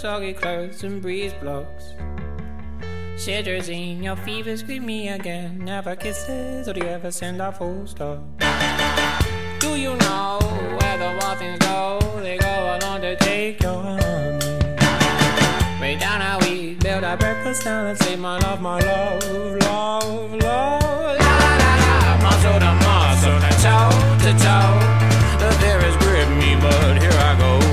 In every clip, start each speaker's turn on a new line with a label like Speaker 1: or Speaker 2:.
Speaker 1: soggy clothes and breeze blocks. Shivers in your fever, scream me again. Never kisses, or do you ever send a full stop? Do you know where the waffles go? They go along to take your honey. Way down how we build our breakfast down and say, My love, my love, love, love. La la la la, muscle to muscle, toe to toe. The fear has gripped me, but here I go.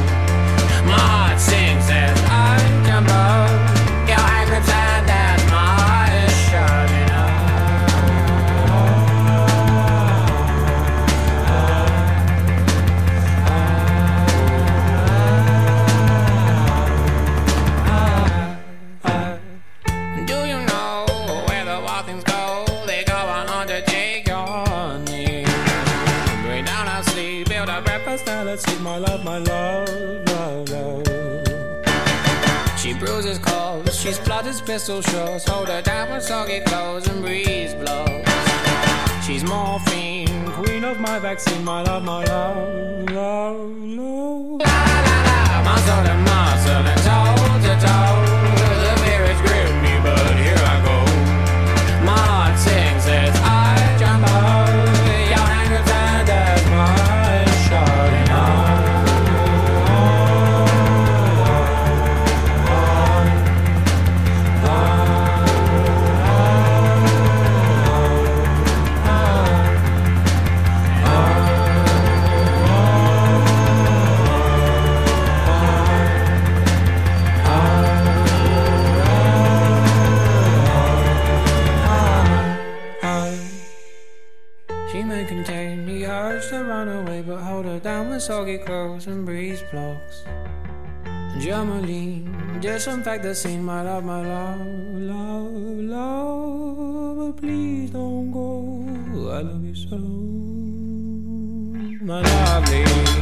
Speaker 1: She's plotted hold her down when soggy clothes and breeze blows. She's morphine, queen of my vaccine, my love, my love, love, love. La la la, muscle and muscle and toe to toe. With soggy clothes and breeze blocks. And Germolene, disinfect the scene, my love, my love, love, love. But please don't go. I love you so, my lovely.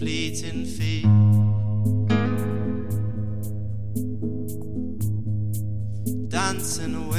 Speaker 2: My gestures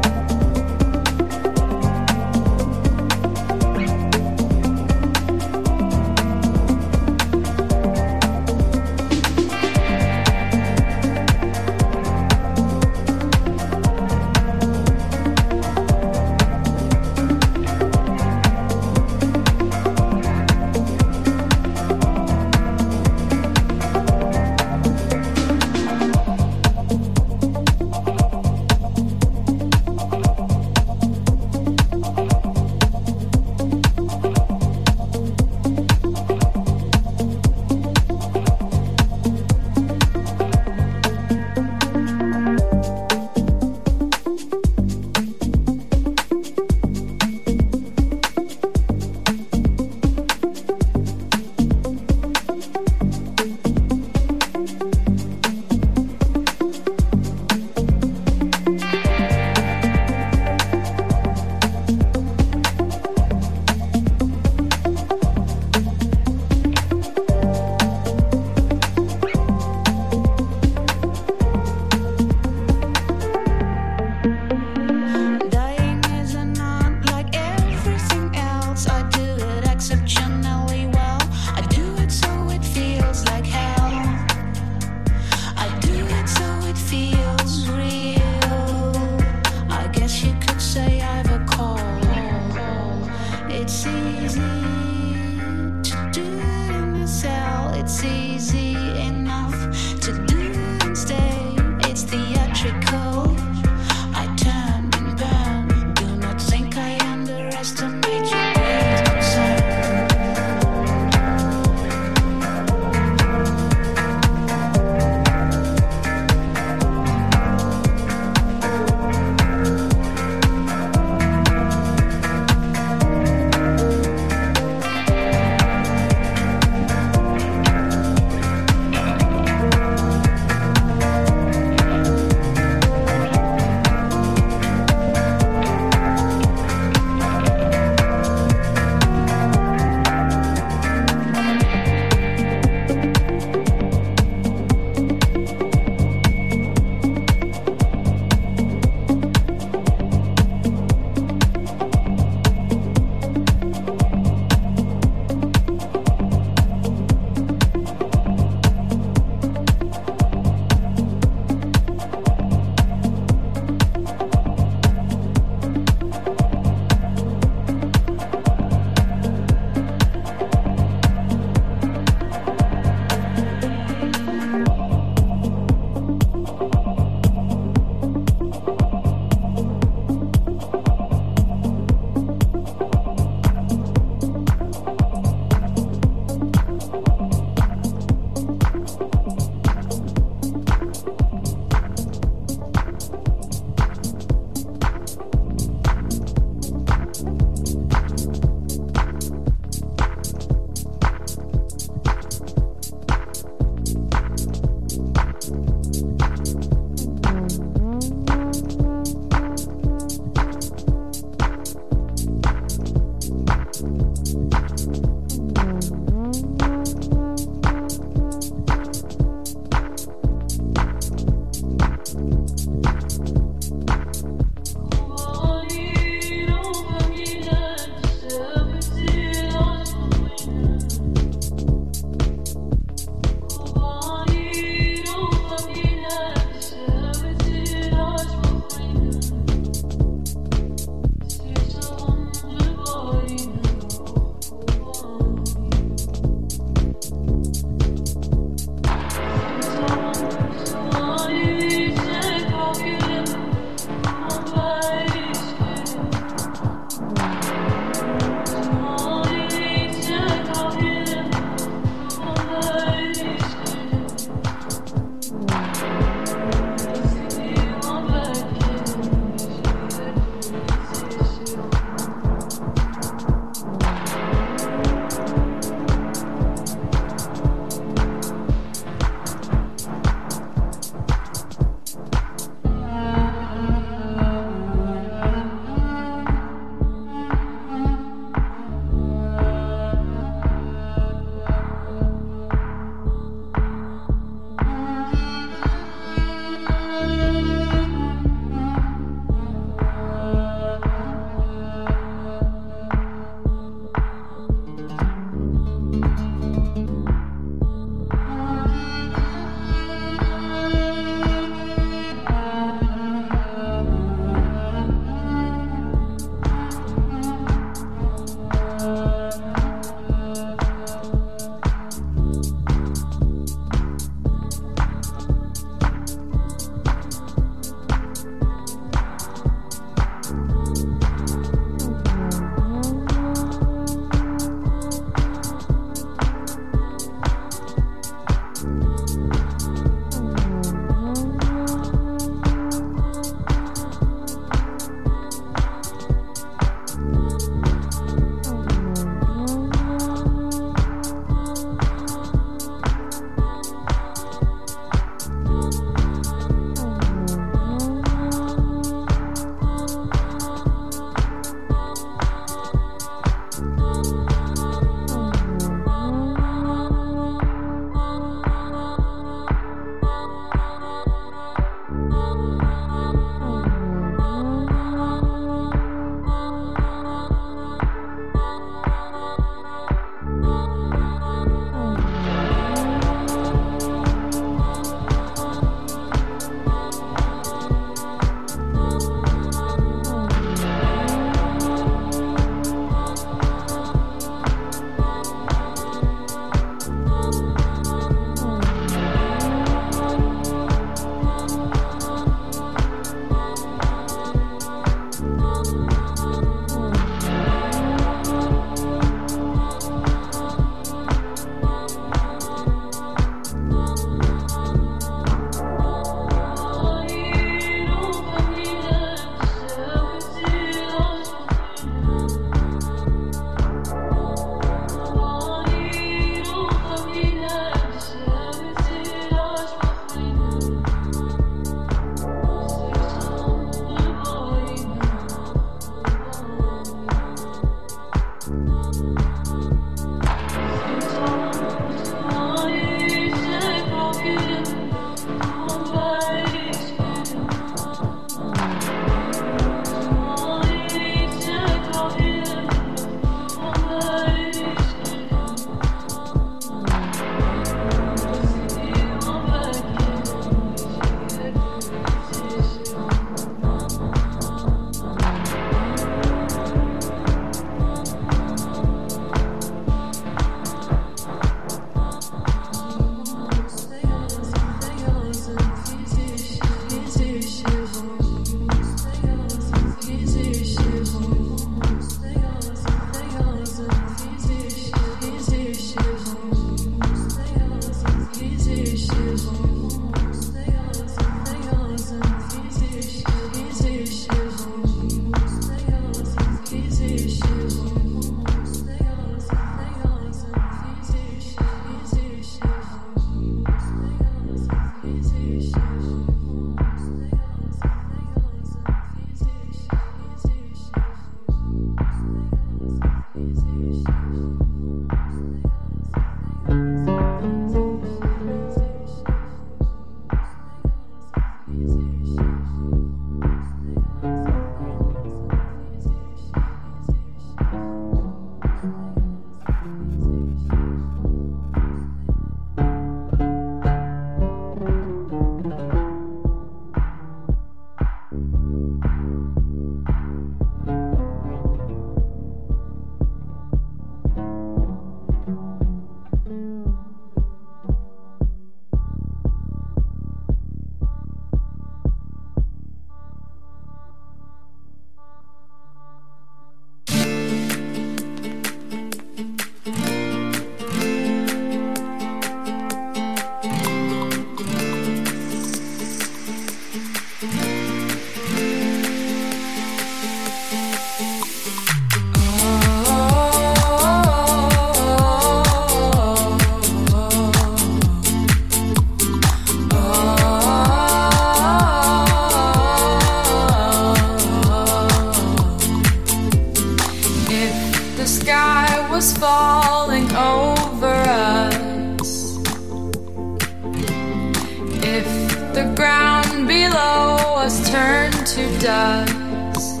Speaker 3: dust,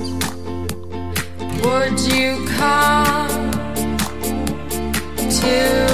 Speaker 3: would you come to?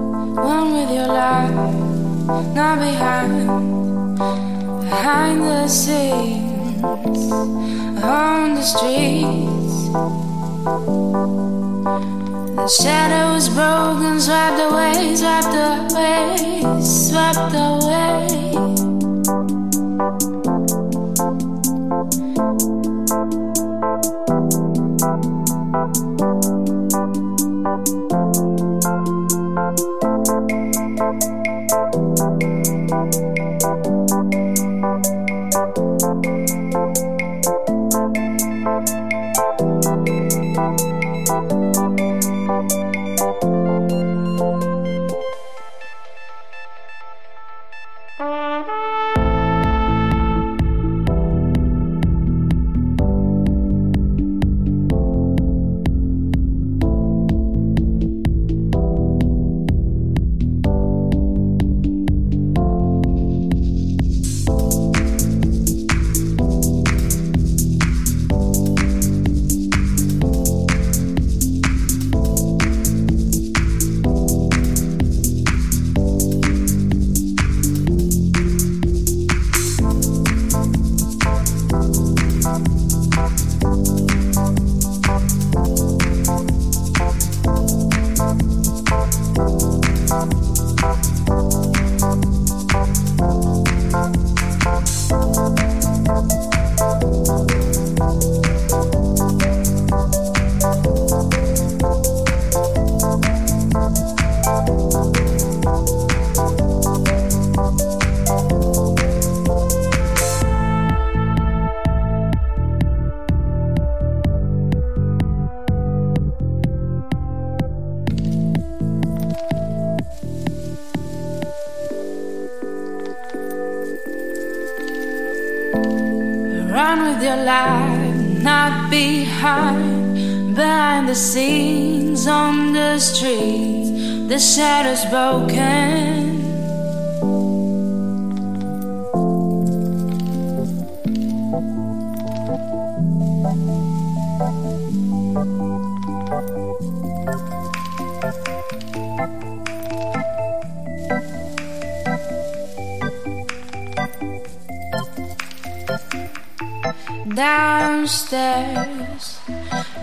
Speaker 4: one with your life, not behind, behind the scenes, on the streets. The shadows broken, swept away, swept away, swept away. Shadows broken. downstairs.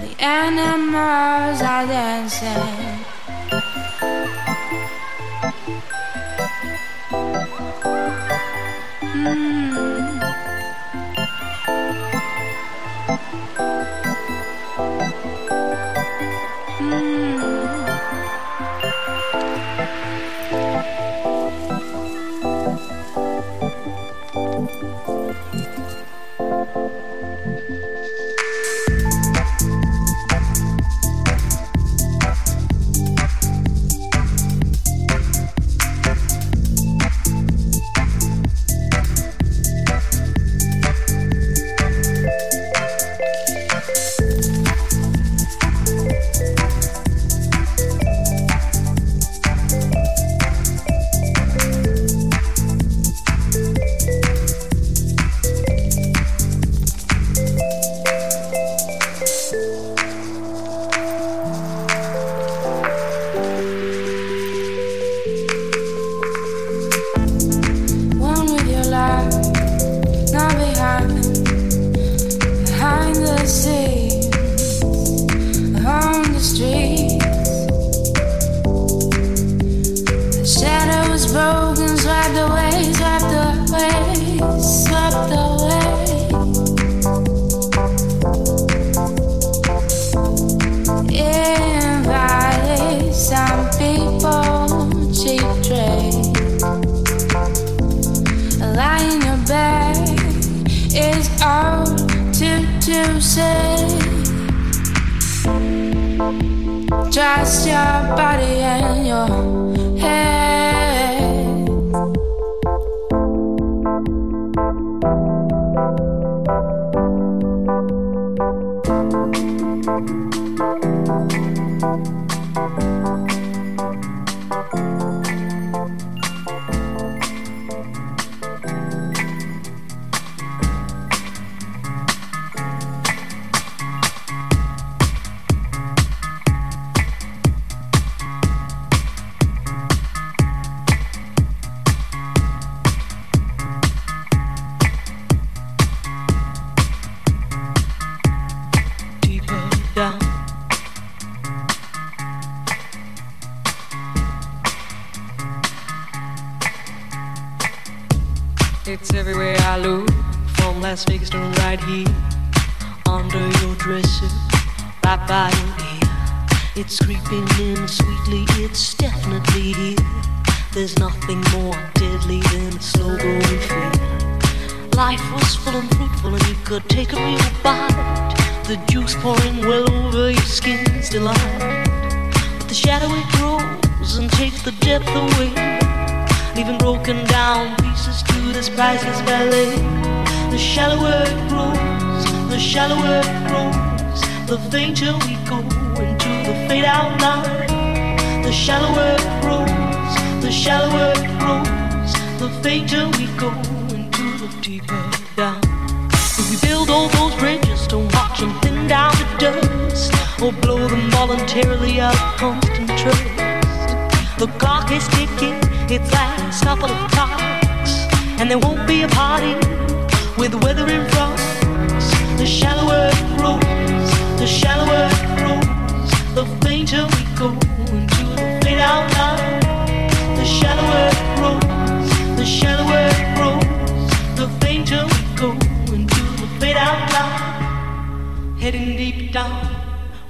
Speaker 4: The animals are dancing.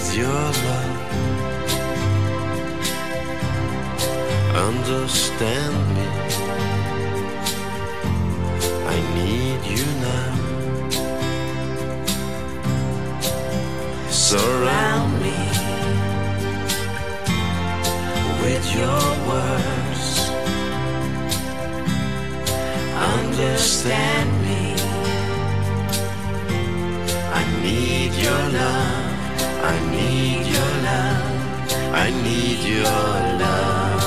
Speaker 5: with your love. Understand me. I need you now. Surround me with your words. Understand me. I need your love. I need your love. I need your love.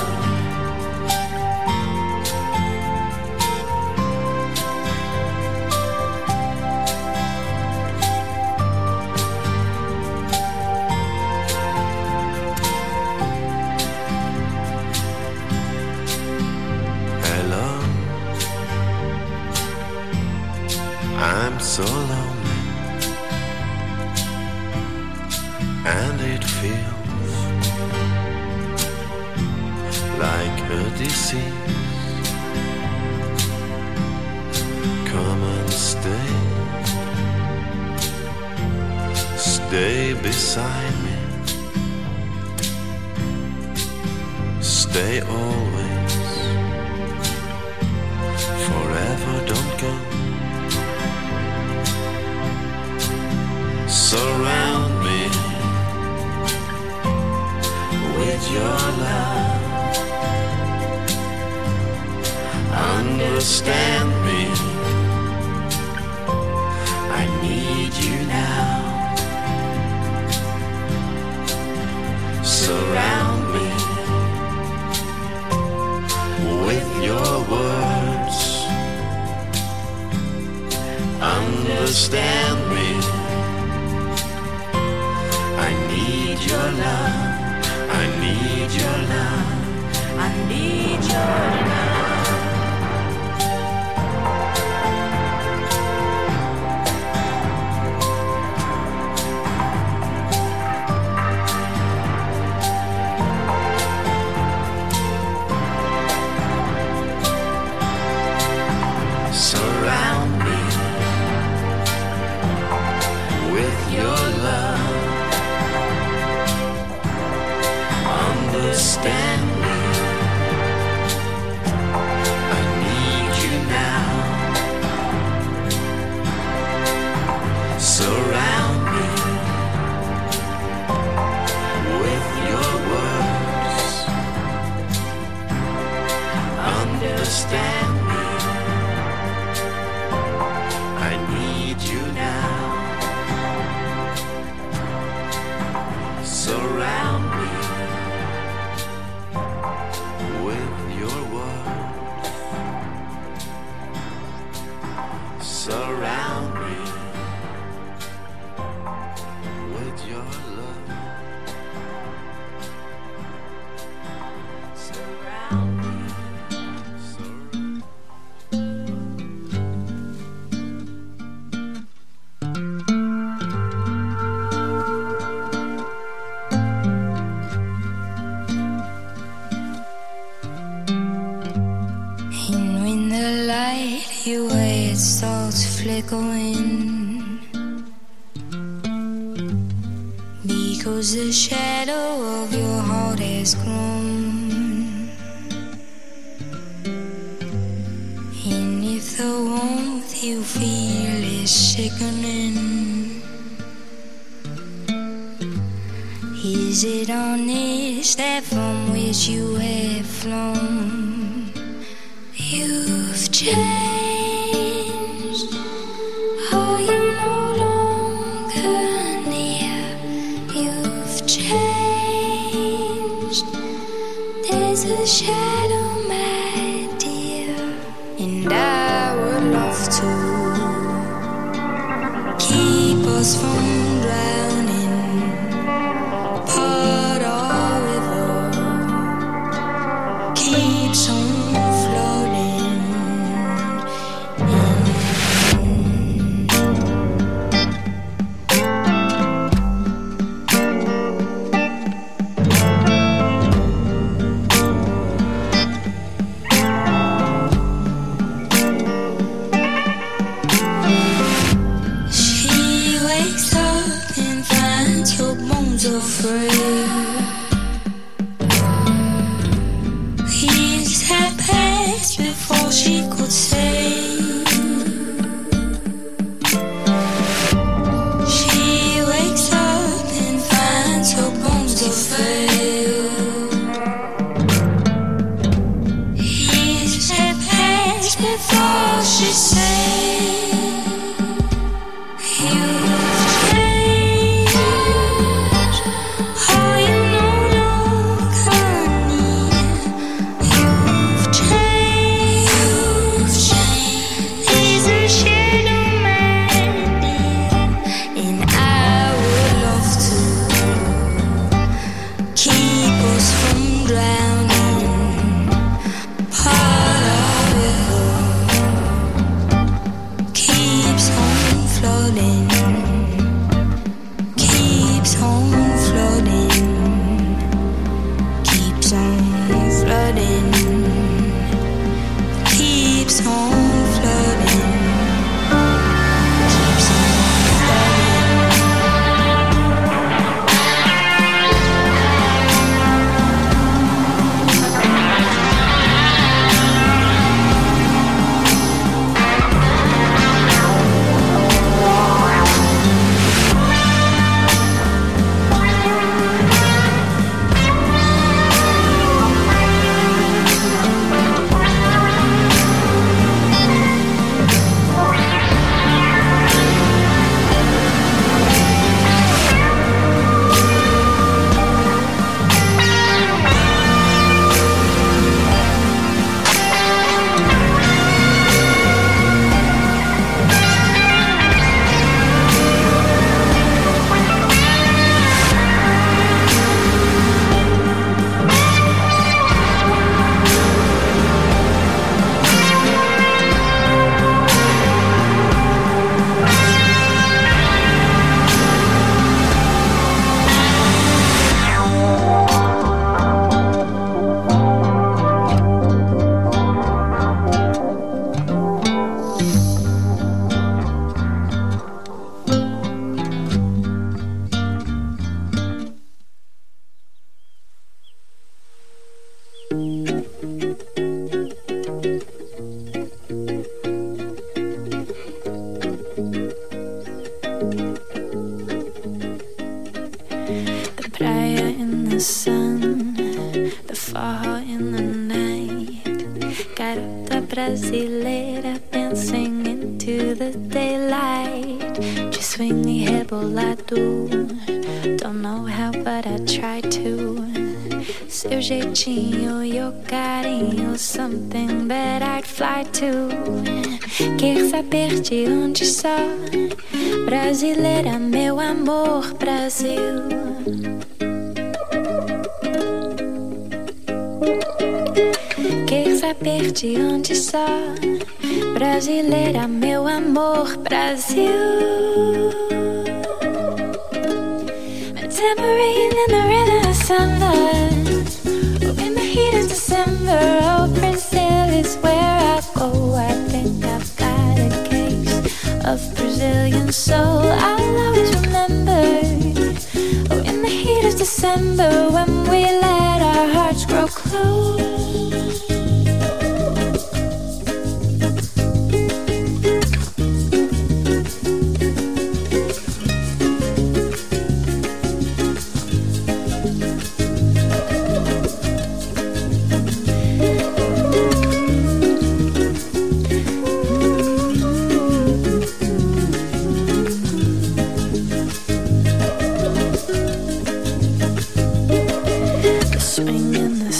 Speaker 6: Só brasileira, meu amor, Brasil.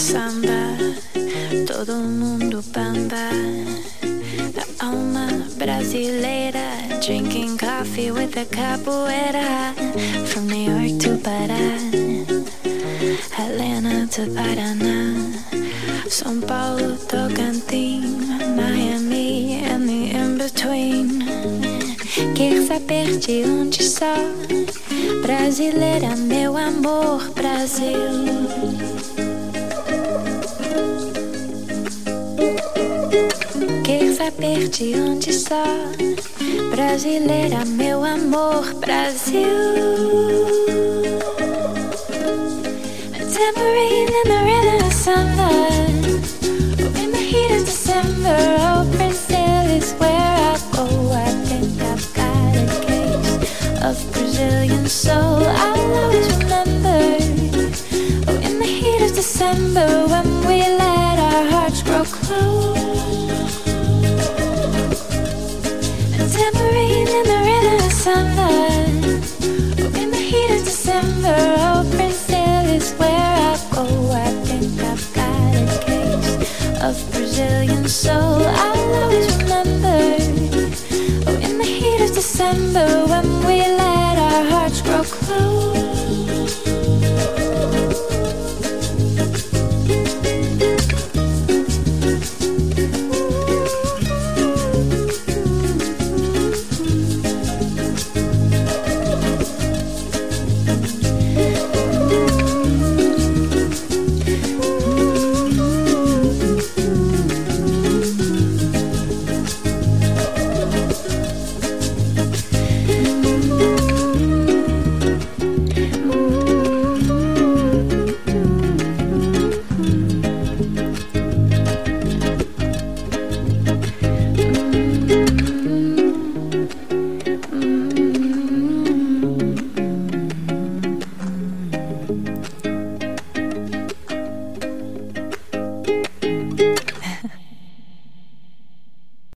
Speaker 6: samba, todo mundo bamba. A alma brasileira, drinking coffee with a capoeira. From New York to Pará, Helena to Paraná, São Paulo, Tocantins, Miami and the in-between. Quer saber de onde sou? Brasileira, meu amor, Brasil. De onde só? Brasileira, meu amor, Brasil. A tambourine in the rhythm of summer. Oh, in the heat of December, oh, Brazil is where I go. I think I've got a case of Brazilian soul. I'll always remember. Oh, in the heat of December, when we let our hearts grow Brazil is where I go. I think I've got a of Brazilian soul. I'll always remember. Oh, in the heat of December, when we